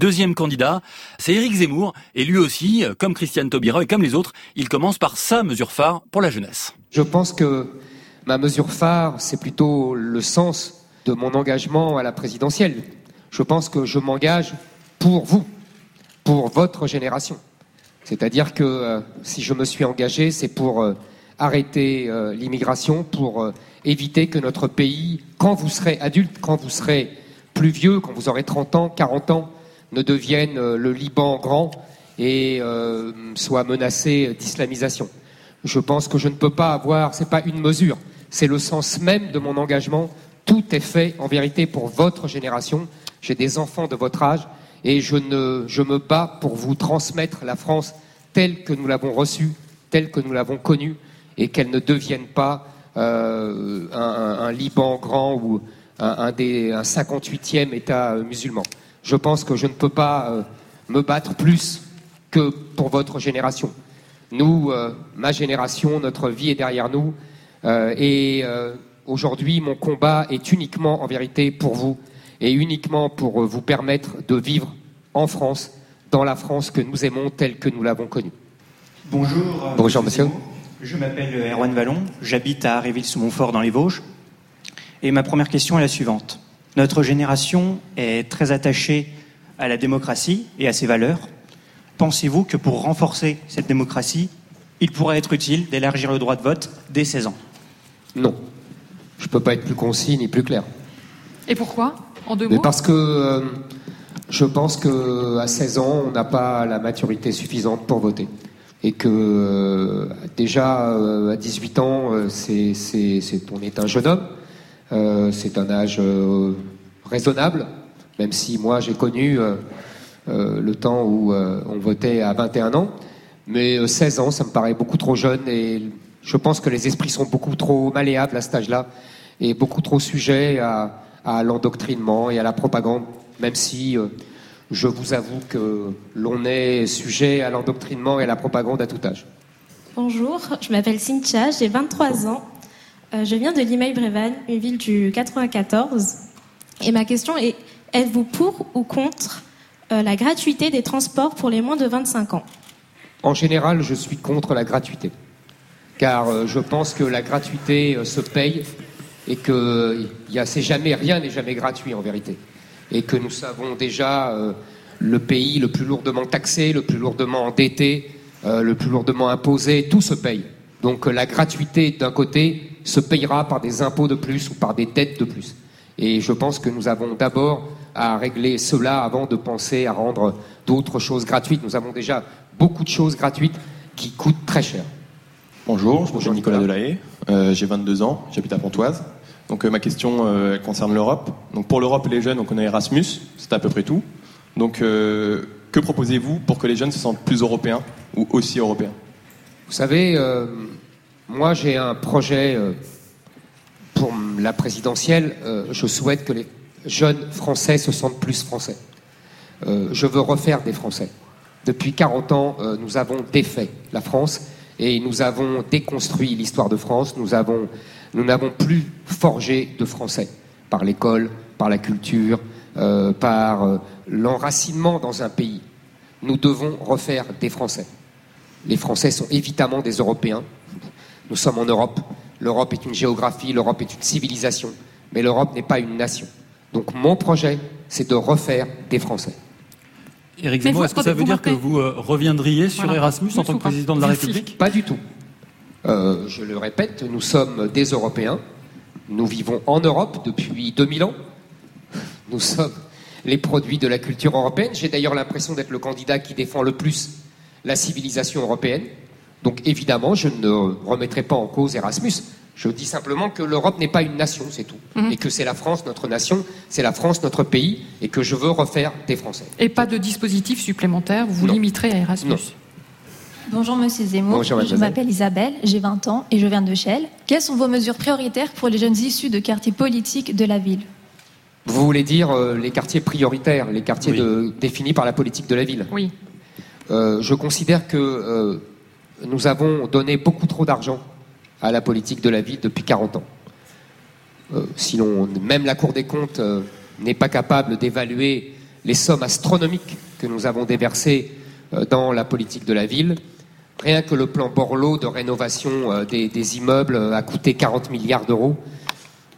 deuxième candidat, c'est Éric Zemmour. Et lui aussi, comme Christiane Taubira et comme les autres, il commence par sa mesure phare pour la jeunesse. Je pense que ma mesure phare, c'est plutôt le sens de mon engagement à la présidentielle. Je pense que je m'engage pour vous, pour votre génération. C'est-à-dire que euh, si je me suis engagé, c'est pour euh, arrêter euh, l'immigration, pour éviter que notre pays, quand vous serez adulte, quand vous serez plus vieux, quand vous aurez 30 ans, 40 ans, ne devienne le Liban grand et soit menacé d'islamisation. Je pense que je ne peux pas avoir, c'est pas une mesure, c'est le sens même de mon engagement. Tout est fait en vérité pour votre génération. J'ai des enfants de votre âge et je, me bats pour vous transmettre la France telle que nous l'avons reçue, telle que nous l'avons connue, et qu'elle ne devienne pas euh, un, Liban grand ou un, des, un 58e État musulman. Je pense que je ne peux pas euh, me battre plus que pour votre génération. Nous, euh, ma génération, notre vie est derrière nous, et aujourd'hui, mon combat est uniquement, en vérité, pour vous, et uniquement pour vous permettre de vivre en France, dans la France que nous aimons telle que nous l'avons connue. Bonjour. Euh, Bonjour monsieur. Je m'appelle Erwan Vallon, j'habite à Réville-sous-Montfort dans les Vosges. Et ma première question est la suivante. Notre génération est très attachée à la démocratie et à ses valeurs. Pensez-vous que pour renforcer cette démocratie, il pourrait être utile d'élargir le droit de vote dès 16 ans? Non. Je ne peux pas être plus concis ni plus clair. Et pourquoi? En deux mots? Parce que euh, je pense qu'à 16 ans, on n'a pas la maturité suffisante pour voter. Et que euh, déjà euh, à 18 ans, c'est, on est un jeune homme, c'est un âge raisonnable, même si moi j'ai connu le temps où on votait à 21 ans. Mais 16 ans, ça me paraît beaucoup trop jeune et je pense que les esprits sont beaucoup trop malléables à cet âge-là et beaucoup trop sujets à, l'endoctrinement et à la propagande, même si euh, je vous avoue que l'on est sujet à l'endoctrinement et à la propagande à tout âge. Bonjour, je m'appelle Cynthia, j'ai 23 ans. Euh, je viens de Limeil-Brévannes, une ville du 94. Et ma question est, êtes-vous pour ou contre euh, la gratuité des transports pour les moins de 25 ans? En général, je suis contre la gratuité. Car je pense que la gratuité se paye et que a, jamais, rien n'est jamais gratuit en vérité. Et que nous savons déjà euh, le pays le plus lourdement taxé, le plus lourdement endetté, euh, le plus lourdement imposé, tout se paye. Donc la gratuité d'un côté se payera par des impôts de plus ou par des dettes de plus. Et je pense que nous avons d'abord à régler cela avant de penser à rendre d'autres choses gratuites. Nous avons déjà beaucoup de choses gratuites qui coûtent très cher. Bonjour, je m'appelle Nicolas Delahaye, euh, j'ai 22 ans, j'habite à Pontoise. Donc euh, ma question euh, concerne l'Europe. Donc pour l'Europe et les jeunes, on a Erasmus, c'est à peu près tout. Donc que proposez-vous pour que les jeunes se sentent plus européens ou aussi européens? Vous savez, moi j'ai un projet pour la présidentielle. je souhaite que les jeunes Français se sentent plus Français. je veux refaire des Français. Depuis 40 ans, nous avons défait la France et nous avons déconstruit l'histoire de France. Nous avons, nous n'avons plus forgé de français par l'école, par la culture, euh, par euh, l'enracinement dans un pays. Nous devons refaire des Français. Les Français sont évidemment des Européens. Nous sommes en Europe. L'Europe est une géographie, l'Europe est une civilisation, mais l'Europe n'est pas une nation. Donc mon projet, c'est de refaire des Français. Éric Zemmour, est-ce que ça veut dire que vous euh, reviendriez sur Erasmus en tant que président de la République Pas du tout. Euh, je le répète, nous sommes des Européens. Nous vivons en Europe depuis 2000 ans. Nous sommes les produits de la culture européenne. J'ai d'ailleurs l'impression d'être le candidat qui défend le plus la civilisation européenne. Donc évidemment, je ne remettrai pas en cause Erasmus. Je dis simplement que l'Europe n'est pas une nation, c'est tout. Mhm. Et que c'est la France, notre nation, c'est la France, notre pays, et que je veux refaire des Français. Et pas de dispositif supplémentaire, vous vous limiterez à Erasmus Bonjour Monsieur Zemmour, je m'appelle Isabelle, j'ai 20 ans et je viens de Chelles. Quelles sont vos mesures prioritaires pour les jeunes issus de quartiers politiques de la ville? Vous voulez dire euh, les quartiers prioritaires, les quartiers définis par la politique de la ville? Oui. Euh, je considère que euh, nous avons donné beaucoup trop d'argent à la politique de la ville depuis 40 ans. Euh, même la Cour des comptes euh, n'est pas capable d'évaluer les sommes astronomiques que nous avons déversées euh, dans la politique de la ville. Rien que le plan Borloo de rénovation euh, des, immeubles a coûté 40 milliards d'euros.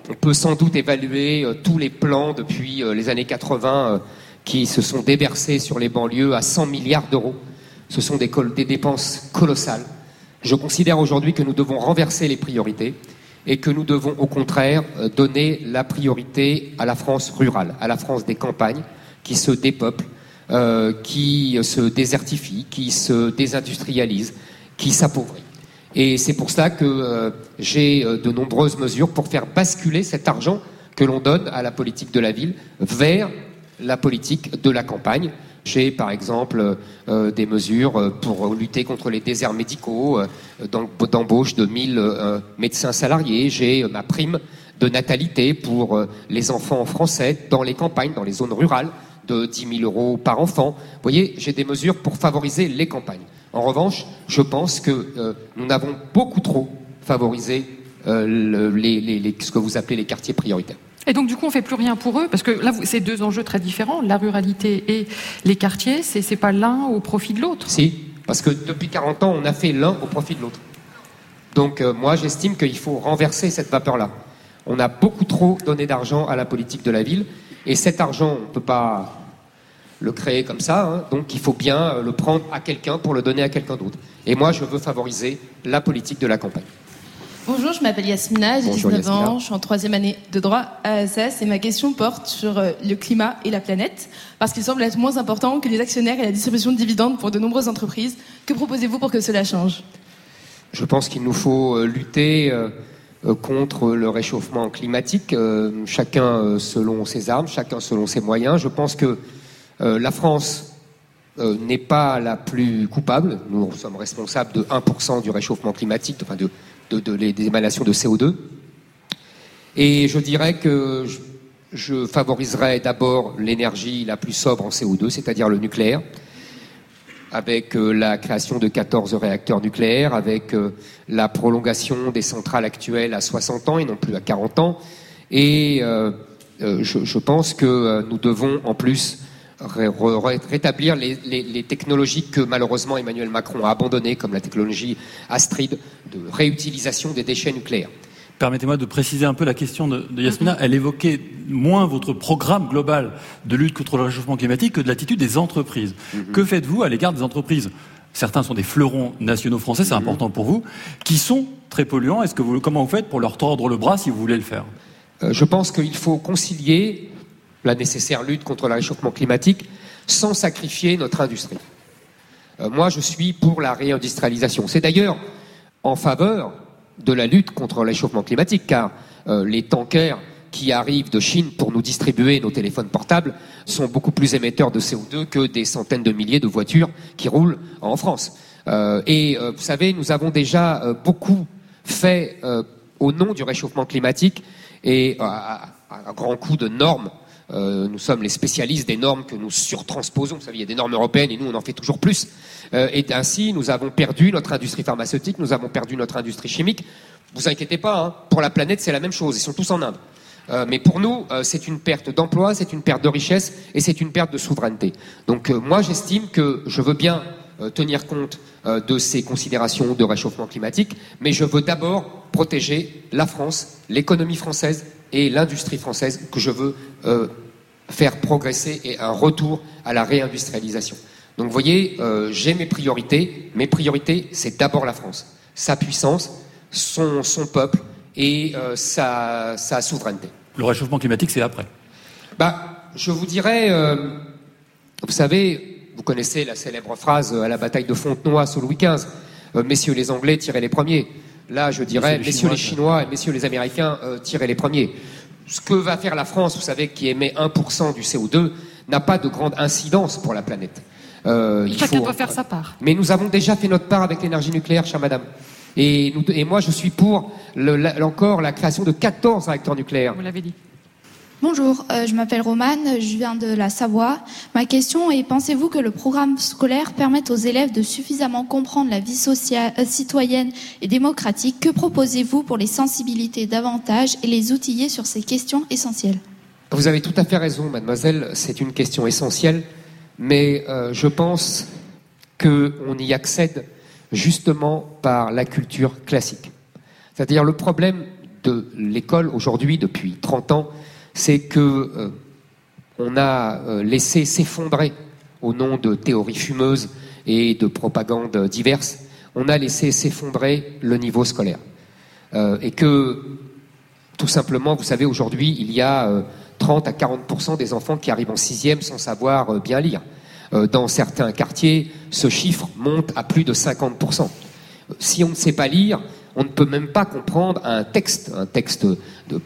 On peut sans doute évaluer tous les plans depuis les années 80 qui se sont déversés sur les banlieues à 100 milliards d'euros. Ce sont des, dépenses colossales. Je considère aujourd'hui que nous devons renverser les priorités et que nous devons au contraire euh, donner la priorité à la France rurale, à la France des campagnes qui se dépeuple, euh, qui se désertifie, qui se désindustrialise, qui s'appauvrit. Et c'est pour cela que euh, j'ai de nombreuses mesures pour faire basculer cet argent que l'on donne à la politique de la ville vers la politique de la campagne. J'ai par exemple euh, des mesures euh, pour lutter contre les déserts médicaux, euh, d'embauche de 1000 médecins salariés. J'ai ma prime de natalité pour les enfants français dans les campagnes, dans les zones rurales, de 10 000 euros par enfant. Vous voyez, j'ai des mesures pour favoriser les campagnes. En revanche, je pense que nous n'avons beaucoup trop favorisé ce que vous appelez les quartiers prioritaires. Et donc, du coup, on fait plus rien pour eux, parce que là, c'est deux enjeux très différents, la ruralité et les quartiers, c'est, n'est pas l'un au profit de l'autre. Si, parce que depuis 40 ans, on a fait l'un au profit de l'autre. Donc, euh, moi, j'estime qu'il faut renverser cette vapeur-là. On a beaucoup trop donné d'argent à la politique de la ville, et cet argent, on ne peut pas le créer comme ça, hein. donc il faut bien le prendre à quelqu'un pour le donner à quelqu'un d'autre. Et moi, je veux favoriser la politique de la campagne. Bonjour, je m'appelle Yasmina, j'ai 19 ans, je suis en troisième année de droit à ASS et ma question porte sur euh, le climat et la planète parce qu'il semble être moins important que les actionnaires et la distribution de dividendes pour de nombreuses entreprises. Que proposez-vous pour que cela change? Je pense qu'il nous faut euh, lutter euh, contre le réchauffement climatique, chacun selon ses armes, chacun selon ses moyens. Je pense que la France n'est pas la plus coupable. Nous sommes responsables de 1% du réchauffement climatique, enfin de de, des émanations de CO2. Et je dirais que je, favoriserais d'abord l'énergie la plus sobre en CO2, c'est-à-dire le nucléaire, avec euh, la création de 14 réacteurs nucléaires, avec euh, la prolongation des centrales actuelles à 60 ans et non plus à 40 ans. Et euh, je, pense que nous devons en plus rétablir les, technologies que malheureusement Emmanuel Macron a abandonnées, comme la technologie Astrid de réutilisation des déchets nucléaires. Permettez-moi de préciser un peu la question de, Yasmina. Elle évoquait moins votre programme global de lutte contre le réchauffement climatique que de l'attitude des entreprises. Mm-hmm. Que faites-vous à l'égard des entreprises? Certains sont des fleurons nationaux français, c'est mm-hmm. important pour vous, qui sont très polluants. Est-ce que vous, comment vous faites pour leur tordre le bras si vous voulez le faire? Euh, Je pense qu'il faut concilier la nécessaire lutte contre le réchauffement climatique sans sacrifier notre industrie. Euh, moi, je suis pour la réindustrialisation. C'est d'ailleurs en faveur de la lutte contre le réchauffement climatique, car euh, les tankers qui arrivent de Chine pour nous distribuer nos téléphones portables sont beaucoup plus émetteurs de CO2 que des centaines de milliers de voitures qui roulent en France. Euh, et vous savez, nous avons déjà beaucoup fait au nom du réchauffement climatique et à, à grand coup de normes euh, nous sommes les spécialistes des normes que nous surtransposons. Vous savez, il y a des normes européennes et nous, on en fait toujours plus. Euh, et ainsi, nous avons perdu notre industrie pharmaceutique, nous avons perdu notre industrie chimique. Vous inquiétez pas, hein, pour la planète, c'est la même chose. Ils sont tous en Inde. Euh, mais pour nous, c'est une perte d'emploi, c'est une perte de richesse et c'est une perte de souveraineté. Donc moi, j'estime que je veux bien tenir compte de ces considérations de réchauffement climatique, mais je veux d'abord protéger la France, l'économie française et l'industrie française que je veux euh, faire progresser et un retour à la réindustrialisation. Donc vous voyez, euh, j'ai mes priorités. Mes priorités, c'est d'abord la France, sa puissance, son, son peuple et euh, sa, sa, souveraineté. Le réchauffement climatique, c'est après bah, Je vous dirais, vous savez, vous connaissez la célèbre phrase à la bataille de Fontenoy sous Louis XV, messieurs les Anglais, tirez les premiers. Là, je dirais, messieurs les Chinois, et messieurs les Américains, euh, tirez les premiers. Ce que va faire la France, vous savez, qui émet 1% du CO2, n'a pas de grande incidence pour la planète. Euh, Chacun doit faire sa part. Mais nous avons déjà fait notre part avec l'énergie nucléaire, chère madame. Et, et moi, je suis pour encore la création de 14 réacteurs nucléaires. Vous l'avez dit. Bonjour, euh, je m'appelle Romane, je viens de la Savoie. Ma question est, pensez-vous que le programme scolaire permette aux élèves de suffisamment comprendre la vie euh, citoyenne et démocratique? Que proposez-vous pour les sensibiliser davantage et les outiller sur ces questions essentielles? Vous avez tout à fait raison, mademoiselle, c'est une question essentielle, mais euh, je pense qu'on y accède justement par la culture classique. C'est-à-dire le problème de l'école aujourd'hui, depuis 30 ans, c'est que euh, on a euh, laissé s'effondrer au nom de théories fumeuses et de propagandes diverses, on a laissé s'effondrer le niveau scolaire. Euh, et que, tout simplement, vous savez, aujourd'hui, il y a 30 à 40 des enfants qui arrivent en sixième sans savoir bien lire. dans certains quartiers, ce chiffre monte à plus de 50 Si on ne sait pas lire, on ne peut même pas comprendre un texte, un texte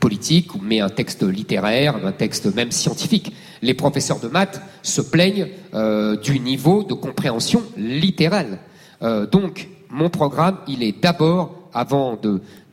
politique, mais un texte littéraire, un texte même scientifique. Les professeurs de maths se plaignent euh, du niveau de compréhension littérale. Euh, donc, mon programme, il est d'abord, avant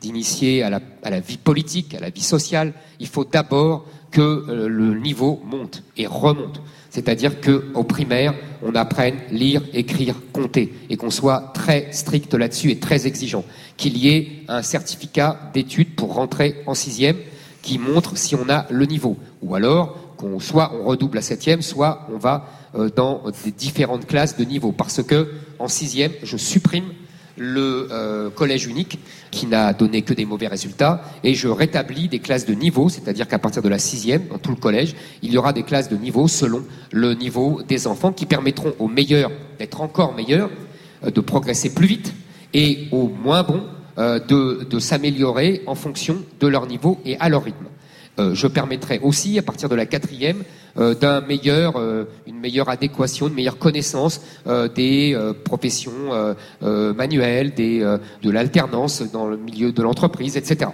d'initier à la, vie politique, à la vie sociale, il faut d'abord que euh, le niveau monte et remonte. C'est-à-dire qu'au primaire, on apprenne lire, écrire, compter, et qu'on soit très strict là-dessus et très exigeant. Qu'il y ait un certificat d'études pour rentrer en sixième qui montre si on a le niveau. Ou alors, qu'on soit on redouble à septième, soit on va euh, dans des différentes classes de niveau. Parce que en sixième, je supprime le euh, collège unique qui n'a donné que des mauvais résultats et je rétablis des classes de niveau, c'est-à-dire qu'à partir de la sixième, dans tout le collège, il y aura des classes de niveau selon le niveau des enfants qui permettront aux meilleurs d'être encore meilleurs, euh, de progresser plus vite et aux moins bons euh, de, de s'améliorer en fonction de leur niveau et à leur rythme. Euh, je permettrai aussi, à partir de la quatrième, euh, d'un meilleur, euh, une meilleure adéquation, une meilleure connaissance des professions manuelles, de l'alternance dans le milieu de l'entreprise, etc.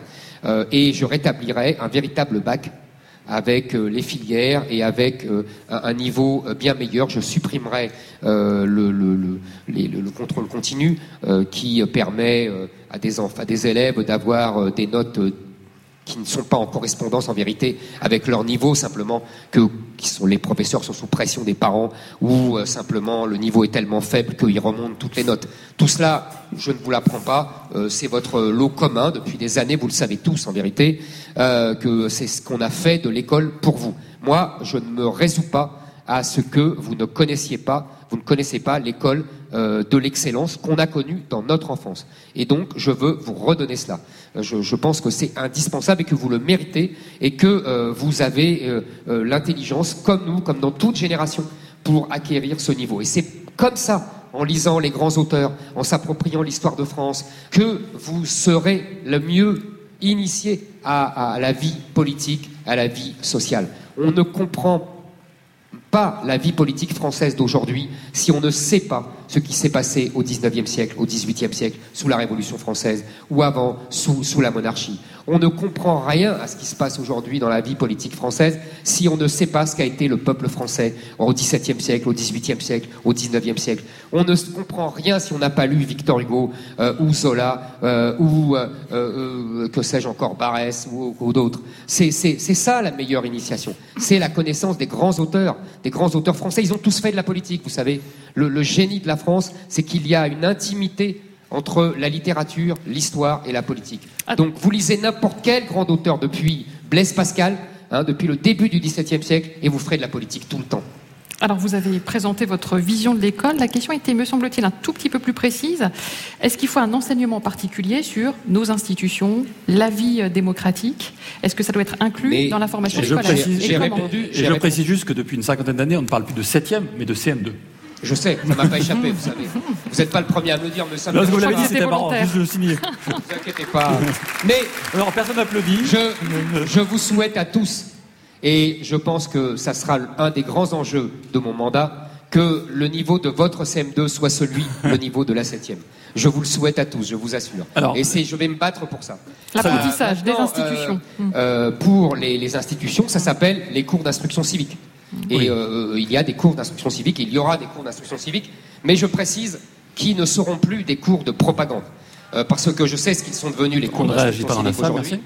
et je rétablirai un véritable bac avec les filières et avec un niveau bien meilleur. Je supprimerai le, le, le, le, contrôle continu qui permet à des, à des élèves d'avoir des notes qui ne sont pas en correspondance en vérité avec leur niveau, simplement que qui sont les professeurs sont sous pression des parents ou euh, simplement le niveau est tellement faible qu'ils remontent toutes les notes. Tout cela, je ne vous l'apprends pas, euh, c'est votre lot commun depuis des années, vous le savez tous en vérité, euh, que c'est ce qu'on a fait de l'école pour vous. Moi, je ne me résous pas à ce que vous ne connaissiez pas, vous ne connaissez pas l'école euh, de l'excellence qu'on a connue dans notre enfance. Et donc, je veux vous redonner cela. Euh, je, pense que c'est indispensable et que vous le méritez et que euh, vous avez l'intelligence, comme nous, comme dans toute génération, pour acquérir ce niveau. Et c'est comme ça, en lisant les grands auteurs, en s'appropriant l'histoire de France, que vous serez le mieux initié à, à la vie politique, à la vie sociale. On ne comprend pas la vie politique française d'aujourd'hui si on ne sait pas ce qui s'est passé au XIXe siècle, au XVIIIe siècle, sous la Révolution française ou avant, sous, sous la monarchie. On ne comprend rien à ce qui se passe aujourd'hui dans la vie politique française si on ne sait pas ce qu'a été le peuple français au XVIIe siècle, au XVIIIe siècle, au XIXe siècle. On ne comprend rien si on n'a pas lu Victor Hugo euh, ou Zola euh, ou euh, que sais-je encore Barès ou, ou d'autres. C'est ça la meilleure initiation. C'est la connaissance des grands auteurs, des grands auteurs français. Ils ont tous fait de la politique, vous savez. Le, le génie de la France, c'est qu'il y a une intimité entre la littérature, l'histoire et la politique. Ah. Donc vous lisez n'importe quel grand auteur depuis Blaise Pascal, hein, depuis le début du XVIIe siècle, et vous ferez de la politique tout le temps. Alors, vous avez présenté votre vision de l'école. La question était, me semble-t-il, un tout petit peu plus précise. Est-ce qu'il faut un enseignement particulier sur nos institutions, la vie démocratique? Est-ce que ça doit être inclus dans la formation scolaire? je précise juste que depuis une cinquantaine d'années, on ne parle plus de 7e, mais de CM2. Je sais, ça m'a pas échappé, vous savez. Vous n'êtes pas le premier à me le dire, mais ça me. vous l'avez dit, c'était marrant. Juste le signer. Ne vous inquiétez pas. Mais alors personne n'applaudit. Je, je vous souhaite à tous, et je pense que ça sera un des grands enjeux de mon mandat, que le niveau de votre CM2 soit celui, le niveau de la 7 Je vous le souhaite à tous, je vous assure. Alors, et c'est, je vais me battre pour ça. L'apprentissage des institutions. Euh, euh, pour les, les institutions, ça s'appelle les cours d'instruction civique. Et euh, il y a des cours d'instruction civique, il y aura des cours d'instruction civique, mais je précise qu'ils ne seront plus des cours de propagande. Euh, parce que je sais ce qu'ils sont devenus les cours d'instruction civique aujourd'hui.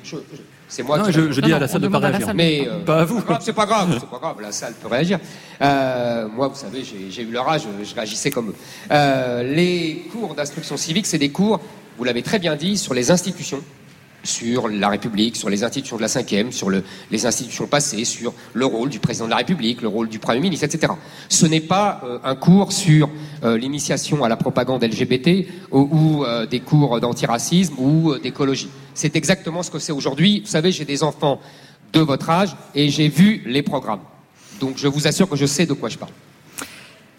C'est moi qui je, je dis à la salle de pas réagir. Mais euh, pas à vous. C'est pas grave, c'est pas grave. La salle peut réagir. moi, vous savez, j'ai eu leur âge, je réagissais comme eux. les cours d'instruction civique, c'est des cours, vous l'avez très bien dit, sur les institutions, sur la République, sur les institutions de la cinquième, sur les institutions passées, sur le rôle du président de la République, le rôle du Premier ministre, etc. Ce n'est pas euh, un cours sur euh, l'initiation à la propagande LGBT ou, euh, des cours d'antiracisme ou d'écologie. C'est exactement ce que c'est aujourd'hui. Vous savez, j'ai des enfants de votre âge et j'ai vu les programmes. Donc je vous assure que je sais de quoi je parle.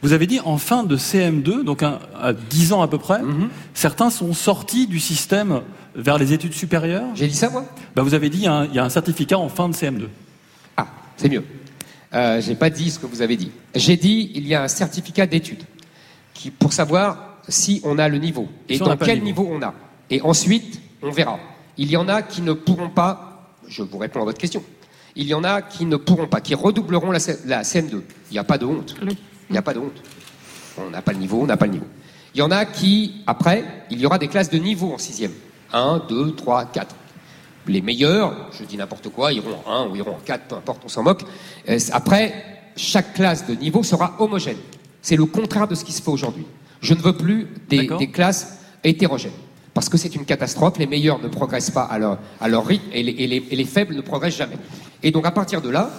Vous avez dit en fin de CM2, donc à 10 ans à peu près, mhm. certains sont sortis du système vers les études supérieures? J'ai dit ça, moi? Bah, Vous avez dit qu'il y, a un certificat en fin de CM2. Ah, c'est mieux. Euh, j'ai pas dit ce que vous avez dit. J'ai dit il y a un certificat d'études qui, pour savoir si on a le niveau et dans quel niveau. on a. Et ensuite, on verra. Il y en a qui ne pourront pas. Je vous réponds à votre question. Il y en a qui ne pourront pas, qui redoubleront la, la CM2. Il n'y a pas de honte. Il n'y a pas de honte. On n'a pas le niveau, on n'a pas le niveau. Il y en a qui, après, il y aura des classes de niveau en sixième. 1, 2, 3, 4. Les meilleurs, je dis n'importe quoi, iront en 1 ou iront en 4, peu importe, on s'en moque. Euh, après, chaque classe de niveau sera homogène. C'est le contraire de ce qui se fait aujourd'hui. Je ne veux plus des, classes hétérogènes. Parce que c'est une catastrophe, les meilleurs ne progressent pas à leur, à leur rythme et les, et, les, faibles ne progressent jamais. Et donc à partir de là,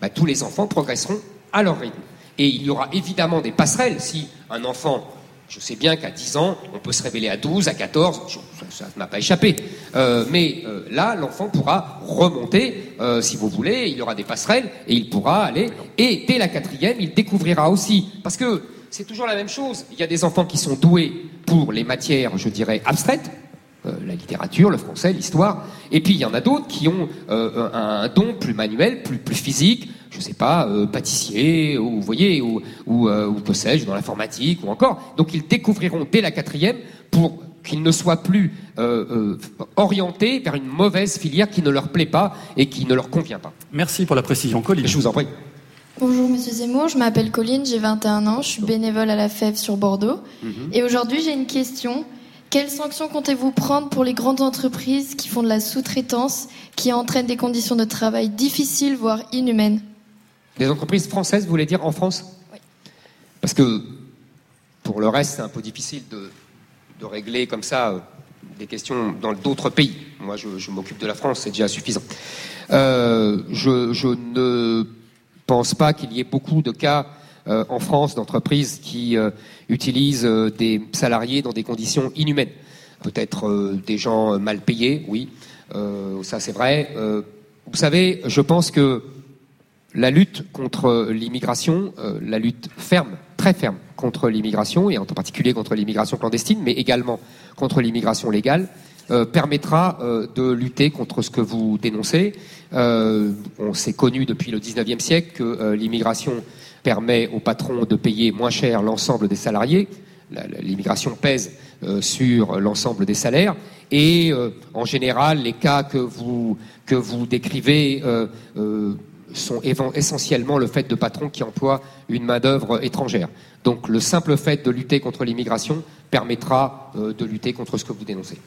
bah, tous les enfants progresseront à leur rythme. Et il y aura évidemment des passerelles. Si un enfant, je sais bien qu'à 10 ans, on peut se révéler à 12, à 14, ça ne m'a pas échappé. Euh, mais euh, là, l'enfant pourra remonter, euh, si vous voulez, il y aura des passerelles et il pourra aller. Et dès la quatrième, il découvrira aussi, parce que c'est toujours la même chose. Il y a des enfants qui sont doués pour les matières, je dirais, abstraites, la littérature, le français, l'histoire. Et puis il y en a d'autres qui ont un don plus manuel, plus, plus physique, je sais pas, euh, pâtissier, ou vous voyez, ou, ou, euh, ou que sais-je, dans l'informatique, ou encore. Donc ils découvriront dès la quatrième pour qu'ils ne soient plus euh, orientés vers une mauvaise filière qui ne leur plaît pas et qui ne leur convient pas. Merci pour la précision, Colline. Je vous en prie. Bonjour Monsieur Zemmour, je m'appelle Colline, j'ai 21 ans, je suis bénévole à la FEV sur Bordeaux. Mhm. Et aujourd'hui j'ai une question. Quelles sanctions comptez-vous prendre pour les grandes entreprises qui font de la sous-traitance, qui entraînent des conditions de travail difficiles, voire inhumaines? Des entreprises françaises, vous voulez dire, en France Oui. Parce que pour le reste, c'est un peu difficile de, régler comme ça euh, des questions dans d'autres pays. Moi, je, m'occupe de la France, c'est déjà suffisant. Euh, je, ne pense pas qu'il y ait beaucoup de cas euh, en France d'entreprises qui utilisent des salariés dans des conditions inhumaines. Peut-être des gens mal payés, oui, ça c'est vrai. vous savez, je pense que la lutte contre l'immigration, euh, la lutte ferme, très ferme contre l'immigration, et en particulier contre l'immigration clandestine, mais également contre l'immigration légale, euh, permettra euh, de lutter contre ce que vous dénoncez. on s'est connu depuis le 19e siècle que l'immigration permet aux patrons de payer moins cher l'ensemble des salariés. L'immigration pèse sur l'ensemble des salaires et en général les cas que vous que vous décrivez sont essentiellement le fait de patrons qui emploient une main-d'œuvre étrangère. Donc le simple fait de lutter contre l'immigration permettra euh, de lutter contre ce que vous dénoncez.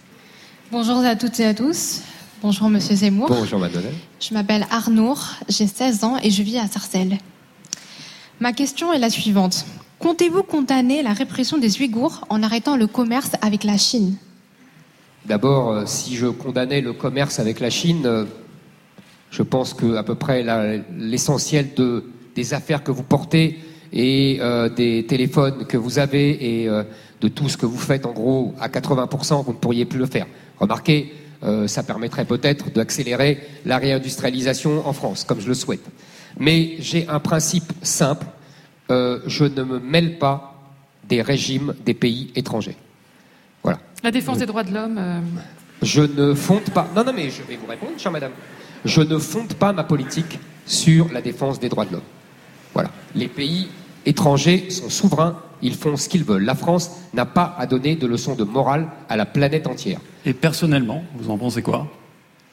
Bonjour à toutes et à tous. Bonjour Monsieur Zemmour. Bonjour Madeleine. Je m'appelle Arnour, j'ai 16 ans et je vis à Sarcelles. Ma question est la suivante. Comptez-vous condamner la répression des Ouïghours en arrêtant le commerce avec la Chine? D'abord, euh, si je condamnais le commerce avec la Chine, euh, je pense que à peu près l'essentiel de, des affaires que vous portez et euh, des téléphones que vous avez et euh, de tout ce que vous faites, en gros, à 80%, vous ne pourriez plus le faire. Remarquez, euh, ça permettrait peut-être d'accélérer la réindustrialisation en France, comme je le souhaite. Mais j'ai un principe simple, je ne me mêle pas des régimes des pays étrangers. Voilà. La défense des droits de l'homme. Je ne fonde pas. Non, non, mais je vais vous répondre, chère madame je ne fonde pas ma politique sur la défense des droits de l'homme. Voilà. Les pays étrangers sont souverains, ils font ce qu'ils veulent. La France n'a pas à donner de leçons de morale à la planète entière. Et personnellement, vous en pensez quoi?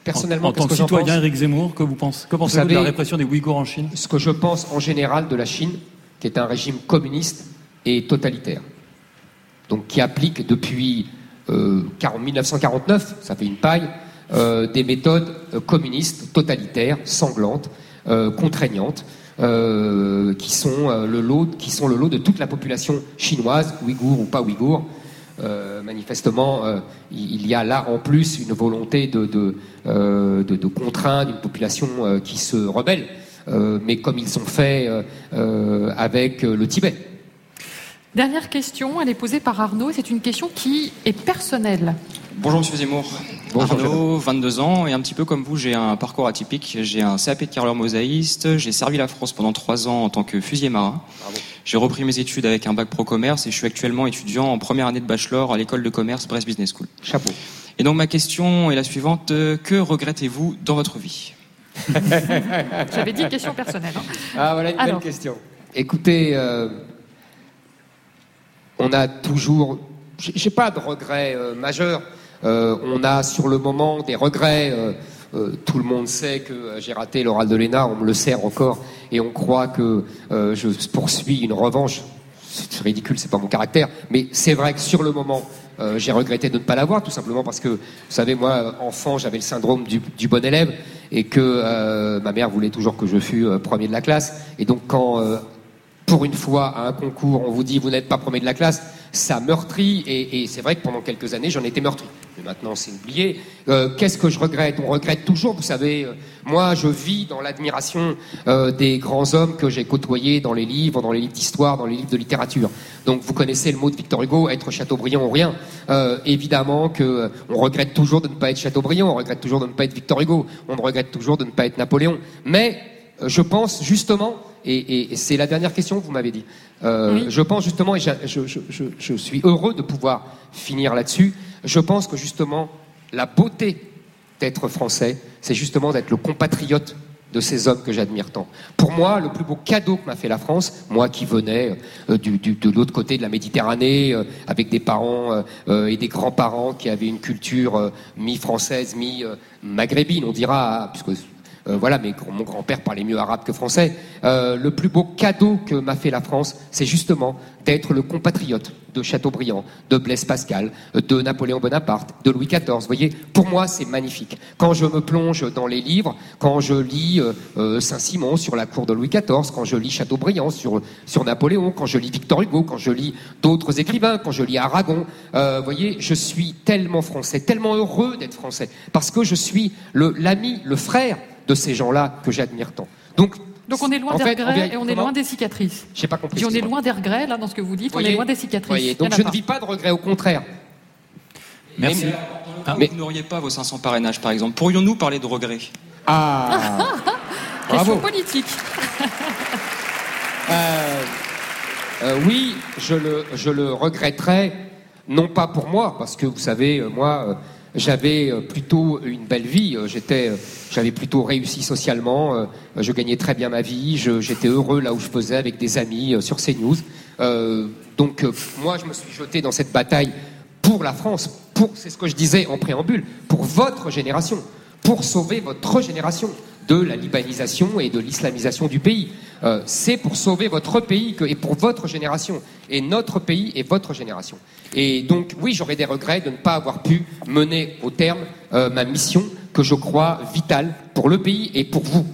Personnellement, en, tant que, citoyen Éric Zemmour, que vous pensez? Que pensez-vous de la répression des Ouïghours en Chine? Ce que je pense en général de la Chine, qui est un régime communiste et totalitaire, donc qui applique depuis euh, 1949, ça fait une paille, euh, des méthodes euh, communistes, totalitaires, sanglantes, euh, contraignantes, qui sont le lot, de toute la population chinoise, ouïghour ou pas ouïghour, manifestement, il y a là en plus une volonté de, de, de contraindre une population qui se rebelle, mais comme ils sont faits avec le Tibet. Dernière question, elle est posée par Arnaud. C'est une question qui est personnelle. Bonjour Monsieur Zemmour. Bonjour, Arnaud, 22 ans, et un petit peu comme vous, j'ai un parcours atypique. J'ai un CAP de carreleur mosaïste, j'ai servi la France pendant trois ans en tant que fusilier marin. J'ai repris mes études avec un bac pro commerce et je suis actuellement étudiant en première année de bachelor à l'école de commerce Brest Business School. Chapeau. Et donc ma question est la suivante que regrettez-vous dans votre vie? J'avais dit question personnelle. Hein. Ah voilà une belle question. Écoutez. Euh, on a toujours, j'ai pas de regrets euh, majeurs. Euh, on a sur le moment des regrets. Euh, tout le monde sait que j'ai raté l'oral de l'ENA, on me le sert encore, et on croit que je poursuis une revanche. C'est ridicule, c'est pas mon caractère, mais c'est vrai que sur le moment, j'ai regretté de ne pas l'avoir, tout simplement parce que, vous savez, moi, enfant, j'avais le syndrome du, bon élève, et que ma mère voulait toujours que je fût premier de la classe, et donc quand pour une fois à un concours, on vous dit vous n'êtes pas premier de la classe, ça meurtrit, et, c'est vrai que pendant quelques années, j'en étais meurtri. Mais maintenant, c'est oublié. Euh, qu'est-ce que je regrette? On regrette toujours, vous savez, euh, moi, je vis dans l'admiration euh, des grands hommes que j'ai côtoyés dans les livres, dans les livres d'histoire, dans les livres de littérature. Donc, vous connaissez le mot de Victor Hugo, être Chateaubriand ou rien. évidemment que on regrette toujours de ne pas être Chateaubriand, on regrette toujours de ne pas être Victor Hugo, on regrette toujours de ne pas être Napoléon. Mais je pense justement et, c'est la dernière question que vous m'avez dit. Euh, je pense justement, et je, suis heureux de pouvoir finir là-dessus, je pense que justement, la beauté d'être français, c'est justement d'être le compatriote de ces hommes que j'admire tant. Pour moi, le plus beau cadeau que m'a fait la France, moi qui venais euh, de l'autre côté de la Méditerranée, euh, avec des parents et des grands-parents qui avaient une culture mi-française, mi-maghrébine, on dira, puisque euh, voilà, mais mon grand-père parlait mieux arabe que français. Euh, le plus beau cadeau que m'a fait la France, c'est justement d'être le compatriote de Chateaubriand, de Blaise Pascal, de Napoléon Bonaparte, de Louis XIV. Vous voyez, pour moi, c'est magnifique. Quand je me plonge dans les livres, quand je lis euh, Saint-Simon sur la cour de Louis XIV, quand je lis Chateaubriand sur, sur Napoléon, quand je lis Victor Hugo, quand je lis d'autres écrivains, quand je lis Aragon, vous voyez, je suis tellement français, tellement heureux d'être français, parce que je suis l'ami, le frère de ces gens-là que j'admire tant. Donc, donc on est loin des regrets et on est loin des cicatrices. J'ai pas compris. on est loin des regrets là dans ce que vous dites. on est loin des cicatrices. Voyez, donc je ne vis pas de regrets, au contraire. Merci. Mais, vous n'auriez pas vos 500 parrainages, par exemple. Pourrions-nous parler de regrets? Ah Question politique. Euh, euh, oui, je le, je le regretterais, non pas pour moi, parce que vous savez, euh, moi, j'avais euh, plutôt une belle vie. Euh, euh, j'avais plutôt réussi socialement. Je gagnais très bien ma vie. j'étais heureux là où je faisais avec des amis sur CNews. Donc moi, je me suis jeté dans cette bataille pour la France. Pour, c'est ce que je disais en préambule, pour votre génération, pour sauver votre génération de la libanisation et de l'islamisation du pays. Euh, c'est pour sauver votre pays et pour votre génération, et notre pays et votre génération. Et donc, oui, j'aurais des regrets de ne pas avoir pu mener au terme euh, ma mission que je crois vitale pour le pays et pour vous.